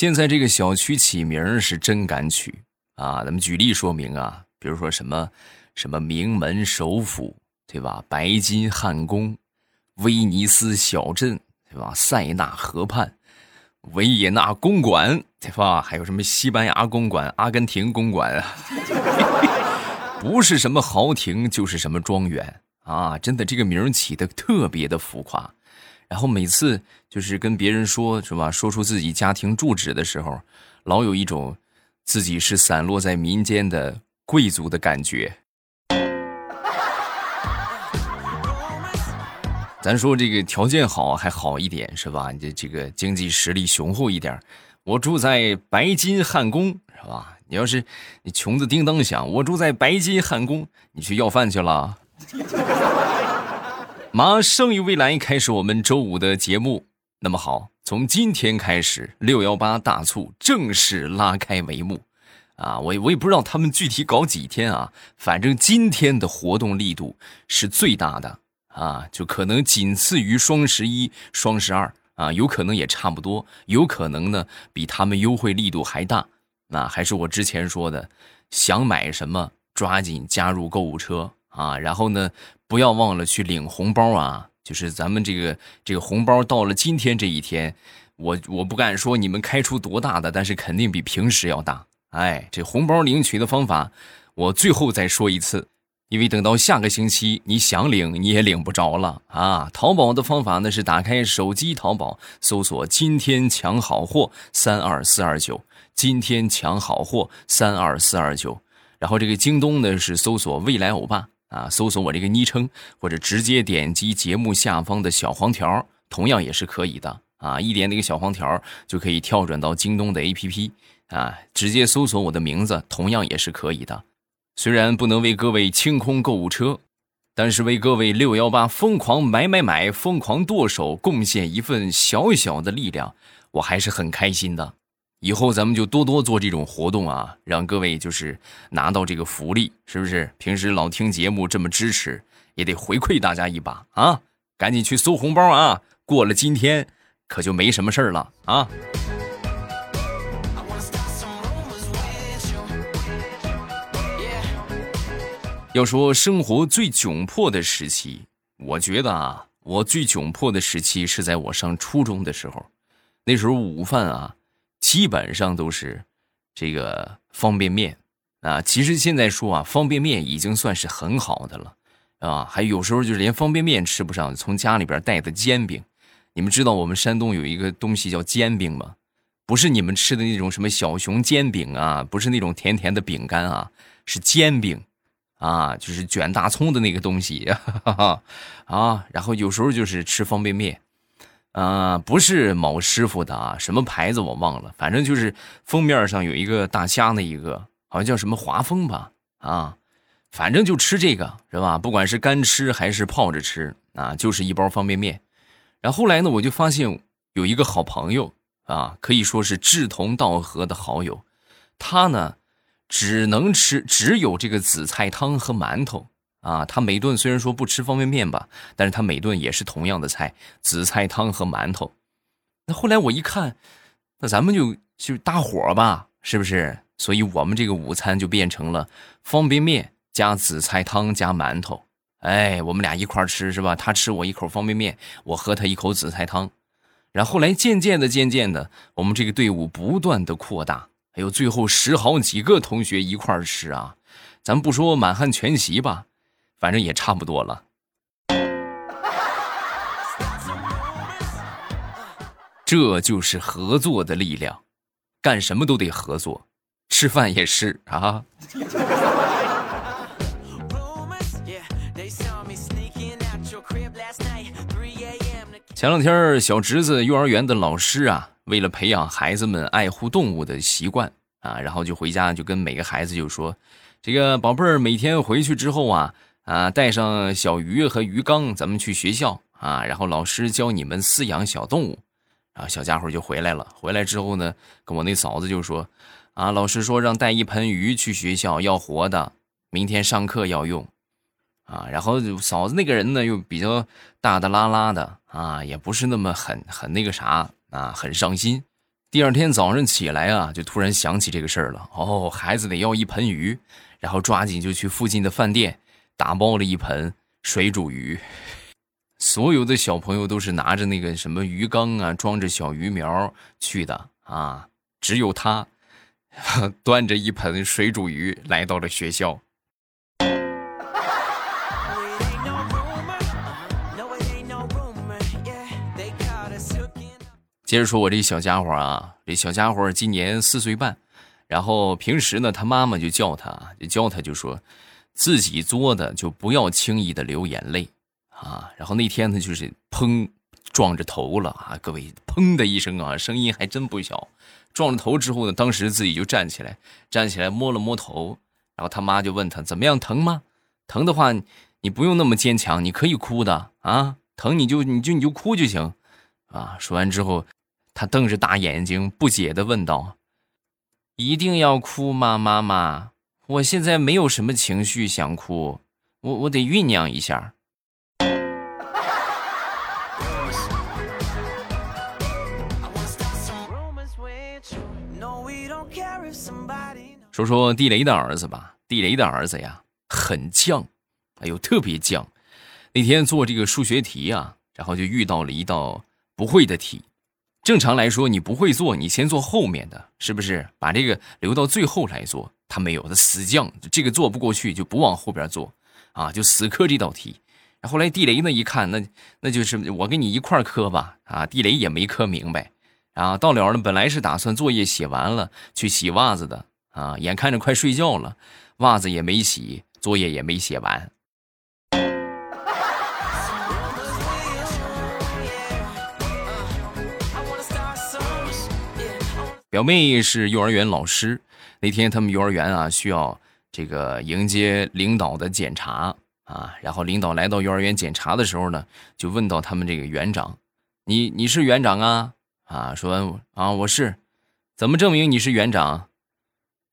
现在这个小区起名是真敢取啊！咱们举例说明啊，比如说什么什么名门首府，对吧？白金汉宫、威尼斯小镇，对吧？塞纳河畔、维也纳公馆，对吧？还有什么西班牙公馆、阿根廷公馆啊？不是什么豪庭，就是什么庄园啊！真的，这个名起的特别的浮夸。然后每次就是跟别人说，是吧？说出自己家庭住址的时候，老有一种自己是散落在民间的贵族的感觉。咱说这个条件好还好一点，是吧？你这这个经济实力雄厚一点，我住在白金汉宫，是吧？你要是你穷的叮当响，我住在白金汉宫，你去要饭去了。马上与未来开始我们周五的节目。那么好，从今天开始，六幺八大促正式拉开帷幕。啊，我我也不知道他们具体搞几天啊，反正今天的活动力度是最大的啊，就可能仅次于双十一、双十二啊，有可能也差不多，有可能呢比他们优惠力度还大。那还是我之前说的，想买什么抓紧加入购物车啊，然后呢。不要忘了去领红包啊！就是咱们这个这个红包到了今天这一天，我我不敢说你们开出多大的，但是肯定比平时要大。哎，这红包领取的方法，我最后再说一次，因为等到下个星期你想领你也领不着了啊！淘宝的方法呢是打开手机淘宝，搜索“今天抢好货三二四二九”，今天抢好货三二四二九，然后这个京东呢是搜索“未来欧巴”。啊，搜索我这个昵称，或者直接点击节目下方的小黄条，同样也是可以的。啊，一点那个小黄条就可以跳转到京东的 APP，啊，直接搜索我的名字，同样也是可以的。虽然不能为各位清空购物车，但是为各位六幺八疯狂买买买、疯狂剁手贡献一份小小的力量，我还是很开心的。以后咱们就多多做这种活动啊，让各位就是拿到这个福利，是不是？平时老听节目这么支持，也得回馈大家一把啊！赶紧去搜红包啊！过了今天，可就没什么事儿了啊！要说生活最窘迫的时期，我觉得啊，我最窘迫的时期是在我上初中的时候，那时候午饭啊。基本上都是这个方便面啊，其实现在说啊，方便面已经算是很好的了啊。还有时候就是连方便面吃不上，从家里边带的煎饼。你们知道我们山东有一个东西叫煎饼吗？不是你们吃的那种什么小熊煎饼啊，不是那种甜甜的饼干啊，是煎饼啊，就是卷大葱的那个东西哈哈哈啊。然后有时候就是吃方便面。啊，不是某师傅的啊，什么牌子我忘了，反正就是封面上有一个大虾的一个，好像叫什么华丰吧，啊，反正就吃这个是吧？不管是干吃还是泡着吃啊，就是一包方便面。然后后来呢，我就发现有一个好朋友啊，可以说是志同道合的好友，他呢只能吃只有这个紫菜汤和馒头。啊，他每顿虽然说不吃方便面吧，但是他每顿也是同样的菜，紫菜汤和馒头。那后来我一看，那咱们就就搭伙吧，是不是？所以我们这个午餐就变成了方便面加紫菜汤加馒头。哎，我们俩一块吃是吧？他吃我一口方便面，我喝他一口紫菜汤。然后来渐渐的、渐渐的，我们这个队伍不断的扩大，还有最后十好几个同学一块吃啊。咱不说满汉全席吧。反正也差不多了，这就是合作的力量，干什么都得合作，吃饭也是啊。前两天，小侄子幼儿园的老师啊，为了培养孩子们爱护动物的习惯啊，然后就回家就跟每个孩子就说：“这个宝贝儿，每天回去之后啊。”啊，带上小鱼和鱼缸，咱们去学校啊。然后老师教你们饲养小动物，然后小家伙就回来了。回来之后呢，跟我那嫂子就说：“啊，老师说让带一盆鱼去学校，要活的，明天上课要用。”啊，然后嫂子那个人呢又比较大大拉拉的啊，也不是那么很很那个啥啊，很上心。第二天早上起来啊，就突然想起这个事儿了。哦，孩子得要一盆鱼，然后抓紧就去附近的饭店打包了一盆水煮鱼。所有的小朋友都是拿着那个什么鱼缸啊，装着小鱼苗去的啊，只有他 端着一盆水煮鱼来到了学校。接着说，我这小家伙啊，这小家伙今年四岁半，然后平时呢，他妈妈就叫他，就叫他，就说自己作的就不要轻易的流眼泪啊。然后那天呢，就是砰撞着头了啊，各位，砰的一声啊，声音还真不小。撞了头之后呢，当时自己就站起来，站起来摸了摸头，然后他妈就问他怎么样，疼吗？疼的话，你不用那么坚强，你可以哭的啊，疼你就你就你就哭就行啊。说完之后。他瞪着大眼睛，不解的问道：“一定要哭吗，妈妈？我现在没有什么情绪想哭，我我得酝酿一下。”说说地雷的儿子吧，地雷的儿子呀，很犟，哎呦，特别犟。那天做这个数学题啊，然后就遇到了一道不会的题。正常来说，你不会做，你先做后面的，是不是？把这个留到最后来做。他没有，他死犟，这个做不过去就不往后边做，啊，就死磕这道题。后来地雷呢一看，那那就是我跟你一块磕吧，啊，地雷也没磕明白，啊，到了呢，本来是打算作业写完了去洗袜子的，啊，眼看着快睡觉了，袜子也没洗，作业也没写完。表妹是幼儿园老师，那天他们幼儿园啊需要这个迎接领导的检查啊，然后领导来到幼儿园检查的时候呢，就问到他们这个园长：“你你是园长啊？”啊，说啊，我是，怎么证明你是园长？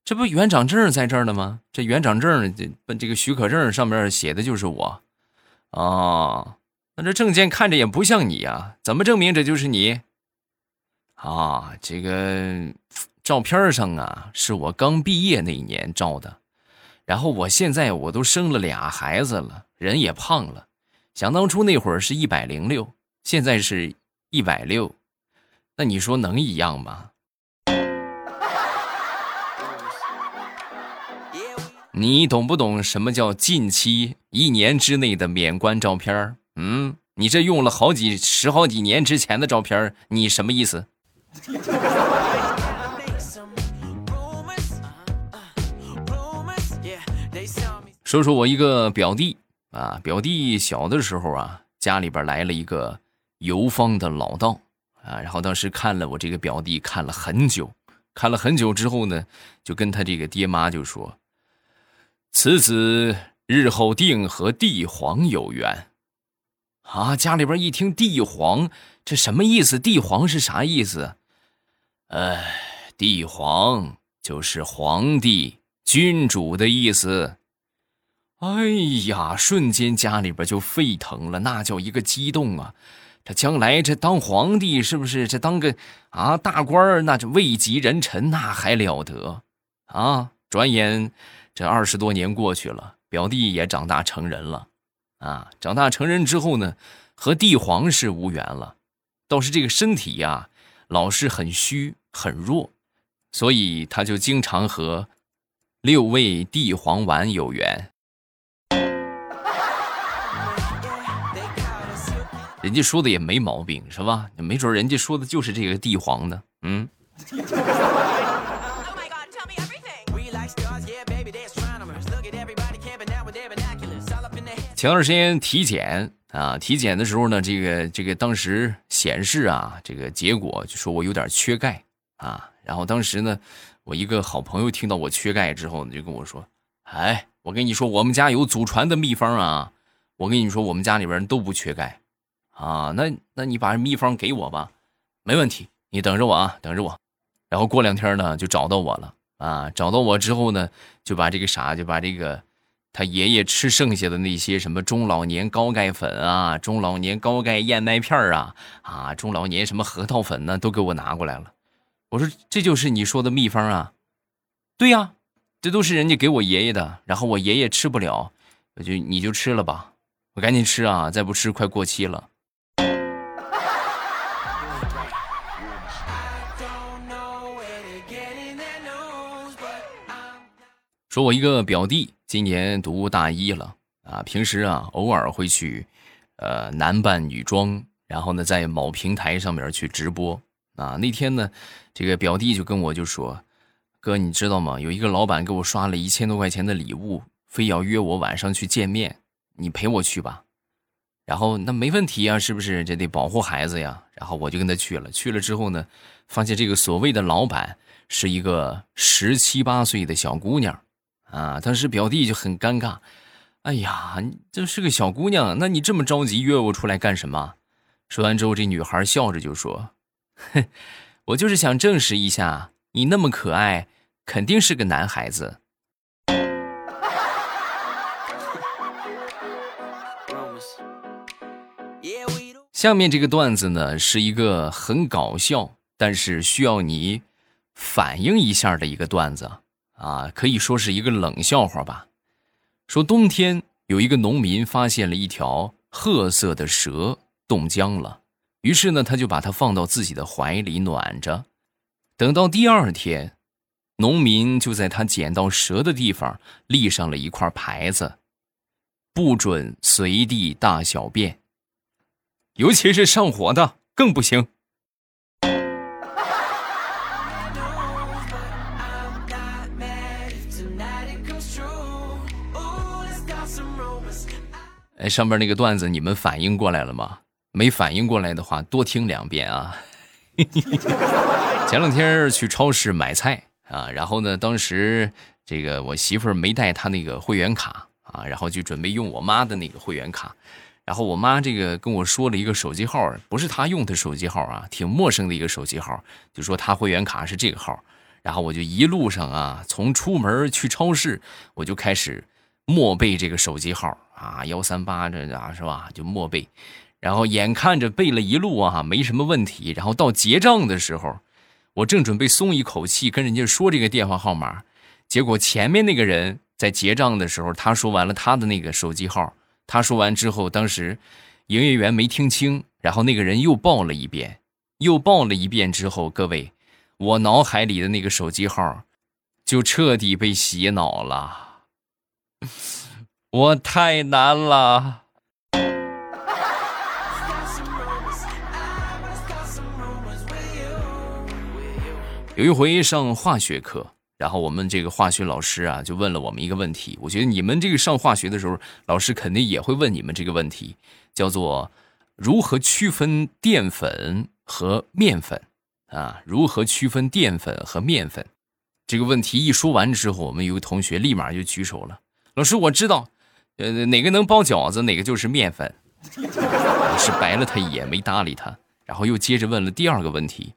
这不园长证在这儿呢吗？这园长证这这个许可证上面写的就是我，哦，那这证件看着也不像你呀，怎么证明这就是你？啊，这个照片上啊，是我刚毕业那一年照的，然后我现在我都生了俩孩子了，人也胖了，想当初那会儿是一百零六，现在是一百六，那你说能一样吗？你懂不懂什么叫近期一年之内的免冠照片？嗯，你这用了好几十好几年之前的照片，你什么意思？说说我一个表弟啊，表弟小的时候啊，家里边来了一个游方的老道啊，然后当时看了我这个表弟看了很久，看了很久之后呢，就跟他这个爹妈就说：“此子日后定和帝皇有缘。”啊，家里边一听帝皇，这什么意思？帝皇是啥意思？哎，帝皇就是皇帝、君主的意思。哎呀，瞬间家里边就沸腾了，那叫一个激动啊！这将来这当皇帝是不是？这当个啊大官儿，那就位极人臣，那还了得啊！转眼这二十多年过去了，表弟也长大成人了啊！长大成人之后呢，和帝皇是无缘了，倒是这个身体呀。老是很虚很弱，所以他就经常和六味地黄丸有缘。人家说的也没毛病，是吧？没准人家说的就是这个地黄的，嗯。前段时间体检。啊，体检的时候呢，这个这个当时显示啊，这个结果就说我有点缺钙啊。然后当时呢，我一个好朋友听到我缺钙之后呢，就跟我说：“哎，我跟你说，我们家有祖传的秘方啊。我跟你说，我们家里边人都不缺钙啊。那那你把秘方给我吧，没问题，你等着我啊，等着我。然后过两天呢，就找到我了啊。找到我之后呢，就把这个啥，就把这个。”他爷爷吃剩下的那些什么中老年高钙粉啊，中老年高钙燕麦片啊，啊，中老年什么核桃粉呢，都给我拿过来了。我说这就是你说的秘方啊？对呀，这都是人家给我爷爷的，然后我爷爷吃不了，我就你就吃了吧，我赶紧吃啊，再不吃快过期了。说我一个表弟今年读大一了啊，平时啊偶尔会去，呃男扮女装，然后呢在某平台上面去直播啊。那天呢，这个表弟就跟我就说：“哥，你知道吗？有一个老板给我刷了一千多块钱的礼物，非要约我晚上去见面，你陪我去吧。”然后那没问题啊，是不是？这得保护孩子呀。然后我就跟他去了。去了之后呢，发现这个所谓的老板是一个十七八岁的小姑娘。啊！当时表弟就很尴尬，哎呀，你这是个小姑娘，那你这么着急约我出来干什么？说完之后，这女孩笑着就说：“哼，我就是想证实一下，你那么可爱，肯定是个男孩子。”下面这个段子呢，是一个很搞笑，但是需要你反应一下的一个段子。啊，可以说是一个冷笑话吧。说冬天有一个农民发现了一条褐色的蛇冻僵了，于是呢，他就把它放到自己的怀里暖着。等到第二天，农民就在他捡到蛇的地方立上了一块牌子：不准随地大小便，尤其是上火的更不行。哎，上边那个段子你们反应过来了吗？没反应过来的话，多听两遍啊。前两天去超市买菜啊，然后呢，当时这个我媳妇儿没带她那个会员卡啊，然后就准备用我妈的那个会员卡，然后我妈这个跟我说了一个手机号，不是她用的手机号啊，挺陌生的一个手机号，就说她会员卡是这个号，然后我就一路上啊，从出门去超市，我就开始默背这个手机号。啊，幺三八这啊是吧？就默背，然后眼看着背了一路啊，没什么问题。然后到结账的时候，我正准备松一口气，跟人家说这个电话号码，结果前面那个人在结账的时候，他说完了他的那个手机号，他说完之后，当时营业员没听清，然后那个人又报了一遍，又报了一遍之后，各位，我脑海里的那个手机号就彻底被洗脑了。我太难了。有一回上化学课，然后我们这个化学老师啊，就问了我们一个问题。我觉得你们这个上化学的时候，老师肯定也会问你们这个问题，叫做如何区分淀粉和面粉啊？如何区分淀粉和面粉？这个问题一说完之后，我们有个同学立马就举手了，老师，我知道。呃，哪个能包饺子，哪个就是面粉。老师白了他一眼，没搭理他，然后又接着问了第二个问题：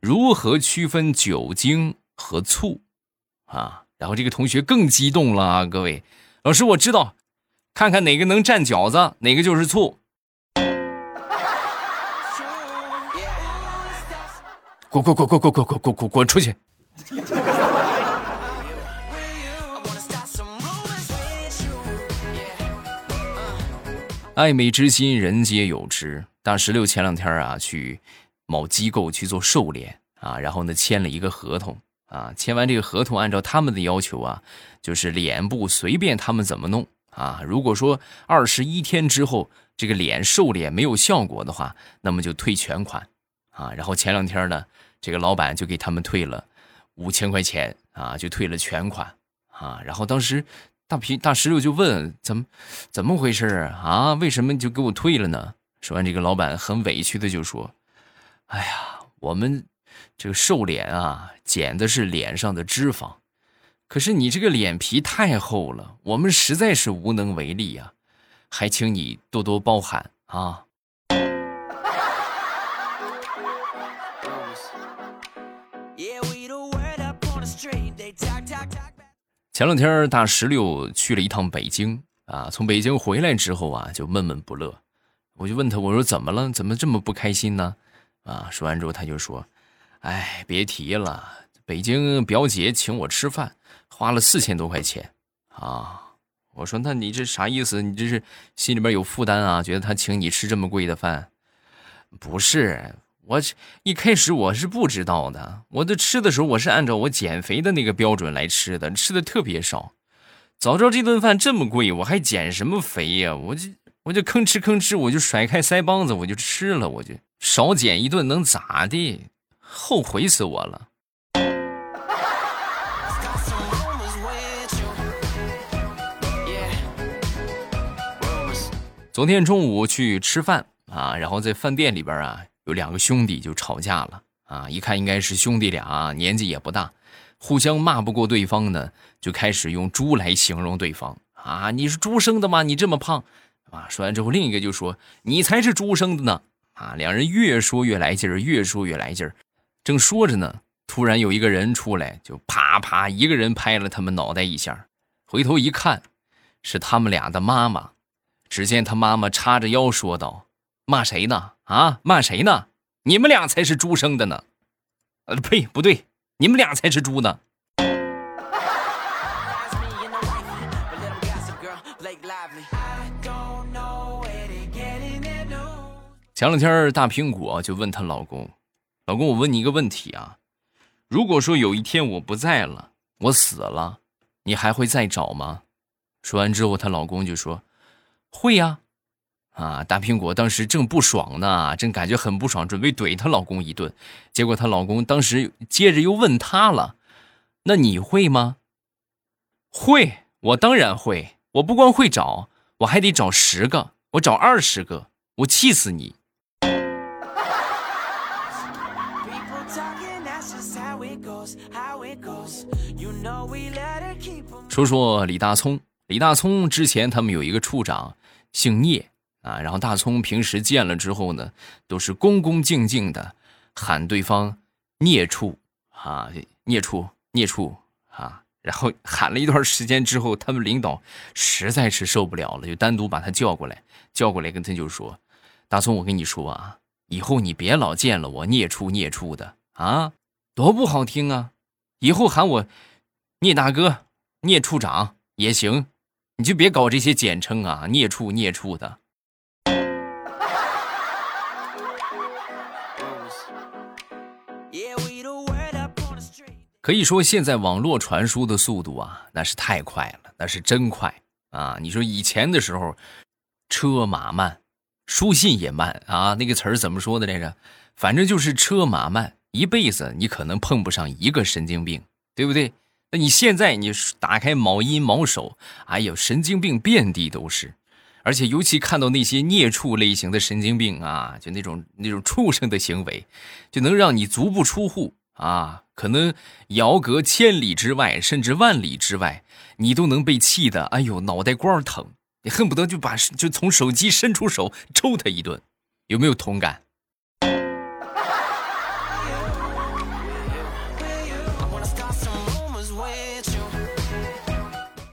如何区分酒精和醋？啊，然后这个同学更激动了啊！各位，老师我知道，看看哪个能蘸饺子，哪个就是醋。滚滚滚滚滚滚滚滚滚滚出去！爱美之心，人皆有之。大石榴前两天啊，去某机构去做瘦脸啊，然后呢签了一个合同啊。签完这个合同，按照他们的要求啊，就是脸部随便他们怎么弄啊。如果说二十一天之后这个脸瘦脸没有效果的话，那么就退全款啊。然后前两天呢，这个老板就给他们退了五千块钱啊，就退了全款啊。然后当时。大皮大石榴就问怎么怎么回事啊？为什么就给我退了呢？说完，这个老板很委屈的就说：“哎呀，我们这个瘦脸啊，减的是脸上的脂肪，可是你这个脸皮太厚了，我们实在是无能为力呀，还请你多多包涵啊。”前两天大石榴去了一趟北京啊，从北京回来之后啊，就闷闷不乐。我就问他，我说怎么了？怎么这么不开心呢？啊，说完之后他就说：“哎，别提了，北京表姐请我吃饭，花了四千多块钱啊。我说，那你这啥意思？你这是心里边有负担啊？觉得他请你吃这么贵的饭？不是，我一开始我是不知道的。我这吃的时候，我是按照我减肥的那个标准来吃的，吃的特别少。早知道这顿饭这么贵，我还减什么肥呀？我就我就吭哧吭哧，我就甩开腮帮子，我就吃了。我就少减一顿能咋的？后悔死我了。昨天中午去吃饭啊，然后在饭店里边啊，有两个兄弟就吵架了啊。一看应该是兄弟俩，年纪也不大。互相骂不过对方呢，就开始用猪来形容对方啊！你是猪生的吗？你这么胖，啊！说完之后，另一个就说：“你才是猪生的呢！”啊！两人越说越来劲儿，越说越来劲儿。正说着呢，突然有一个人出来，就啪啪一个人拍了他们脑袋一下。回头一看，是他们俩的妈妈。只见他妈妈叉着腰说道：“骂谁呢？啊，骂谁呢？你们俩才是猪生的呢！”呃，呸，不对。你们俩才是猪呢！前两天大苹果就问她老公：“老公，我问你一个问题啊，如果说有一天我不在了，我死了，你还会再找吗？”说完之后，她老公就说：“会呀。”，大苹果当时正不爽呢，正感觉很不爽，准备怼她老公一顿。结果她老公当时接着又问她了：“那你会吗？”“会，我当然会。我不光会找，我还得找十个，我找二十个，我气死你！”说说李大聪，李大聪之前他们有一个处长，姓聂。啊，然后大葱平时见了之后呢，都是恭恭敬敬的喊对方“孽畜”啊，“孽畜”“孽畜”啊，然后喊了一段时间之后，他们领导实在是受不了了，就单独把他叫过来，叫过来跟他就说：“大葱，我跟你说啊，以后你别老见了我‘孽畜’‘孽畜’的啊，多不好听啊！以后喊我‘聂大哥’‘聂处长’也行，你就别搞这些简称啊，‘孽畜’‘孽畜’的。”可以说，现在网络传输的速度啊，那是太快了，那是真快啊！你说以前的时候，车马慢，书信也慢啊，那个词儿怎么说的来着？反正就是车马慢，一辈子你可能碰不上一个神经病，对不对？那你现在你打开某音某手，哎呦，神经病遍地都是，而且尤其看到那些孽畜类型的神经病啊，就那种那种畜生的行为，就能让你足不出户。啊，可能遥隔千里之外，甚至万里之外，你都能被气得，哎呦，脑袋瓜疼，你恨不得就把就从手机伸出手抽他一顿，有没有同感？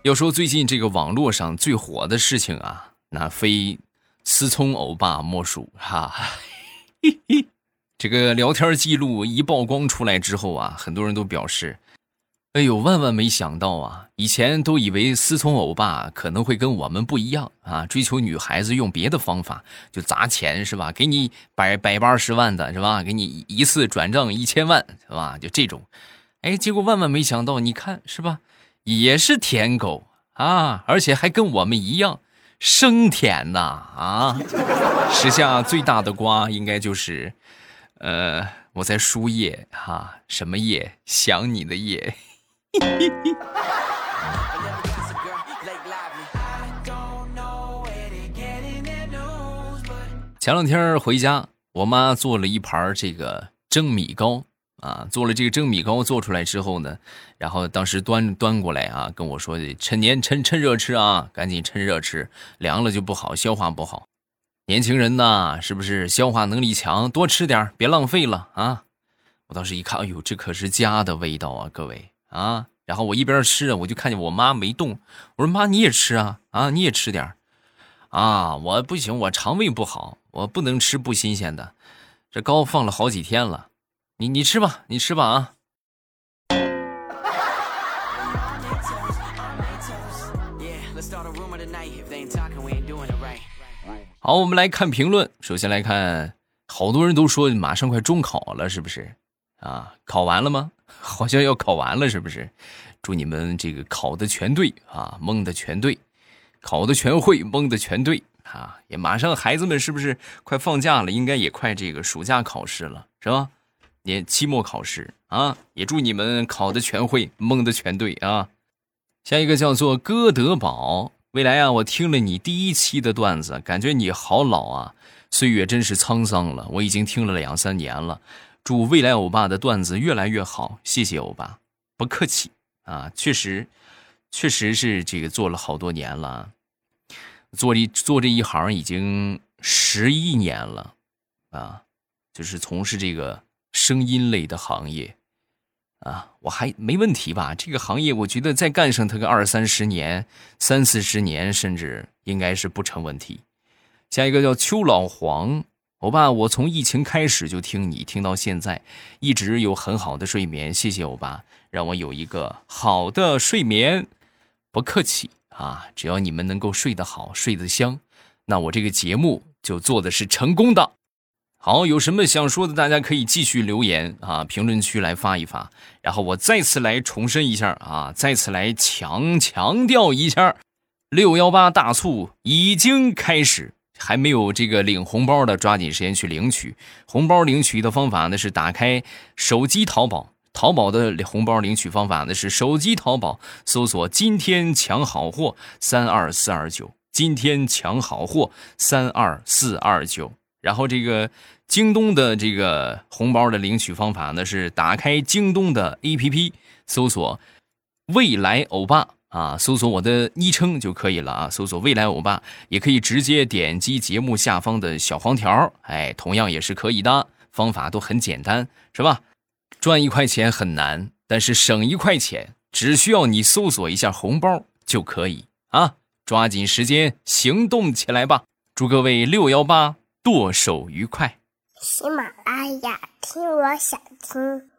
要说最近这个网络上最火的事情啊，那非思聪欧巴莫属哈。嘿嘿。这个聊天记录一曝光出来之后啊，很多人都表示：“哎呦，万万没想到啊！以前都以为思聪欧巴可能会跟我们不一样啊，追求女孩子用别的方法，就砸钱是吧？给你百百八十万的是吧？给你一次转账一千万是吧？就这种，哎，结果万万没想到，你看是吧？也是舔狗啊，而且还跟我们一样生舔呐啊！时下最大的瓜应该就是。”呃，我在输液哈，什么液？想你的液。前两天回家，我妈做了一盘这个蒸米糕啊，做了这个蒸米糕做出来之后呢，然后当时端端过来啊，跟我说趁年趁趁热吃啊，赶紧趁热吃，凉了就不好，消化不好。年轻人呐，是不是消化能力强？多吃点别浪费了啊！我当时一看，哎呦，这可是家的味道啊，各位啊！然后我一边吃，我就看见我妈没动。我说：“妈，你也吃啊？啊，你也吃点啊！我不行，我肠胃不好，我不能吃不新鲜的。这糕放了好几天了，你你吃吧，你吃吧啊。好，我们来看评论。首先来看，好多人都说马上快中考了，是不是？啊，考完了吗？好像要考完了，是不是？祝你们这个考的全对啊，蒙的全对，考的全会，蒙的全对啊！也马上孩子们是不是快放假了？应该也快这个暑假考试了，是吧？也期末考试啊！也祝你们考的全会，蒙的全对啊！下一个叫做哥德堡。未来啊，我听了你第一期的段子，感觉你好老啊！岁月真是沧桑了，我已经听了两三年了。祝未来欧巴的段子越来越好，谢谢欧巴，不客气啊！确实，确实是这个做了好多年了，做这做这一行已经十一年了啊，就是从事这个声音类的行业。啊，我还没问题吧？这个行业，我觉得再干上它个二三十年、三四十年，甚至应该是不成问题。下一个叫邱老黄，欧巴，我从疫情开始就听你，听到现在，一直有很好的睡眠，谢谢欧巴，让我有一个好的睡眠。不客气啊，只要你们能够睡得好、睡得香，那我这个节目就做的是成功的。好，有什么想说的，大家可以继续留言啊，评论区来发一发。然后我再次来重申一下啊，再次来强强调一下，六幺八大促已经开始，还没有这个领红包的，抓紧时间去领取。红包领取的方法呢是打开手机淘宝，淘宝的红包领取方法呢是手机淘宝搜索“今天抢好货三二四二九”，今天抢好货三二四二九，然后这个。京东的这个红包的领取方法呢，是打开京东的 APP，搜索“未来欧巴”啊，搜索我的昵称就可以了啊。搜索“未来欧巴”，也可以直接点击节目下方的小黄条，哎，同样也是可以的。方法都很简单，是吧？赚一块钱很难，但是省一块钱只需要你搜索一下红包就可以啊！抓紧时间行动起来吧！祝各位六幺八剁手愉快！喜马拉雅，听我想听。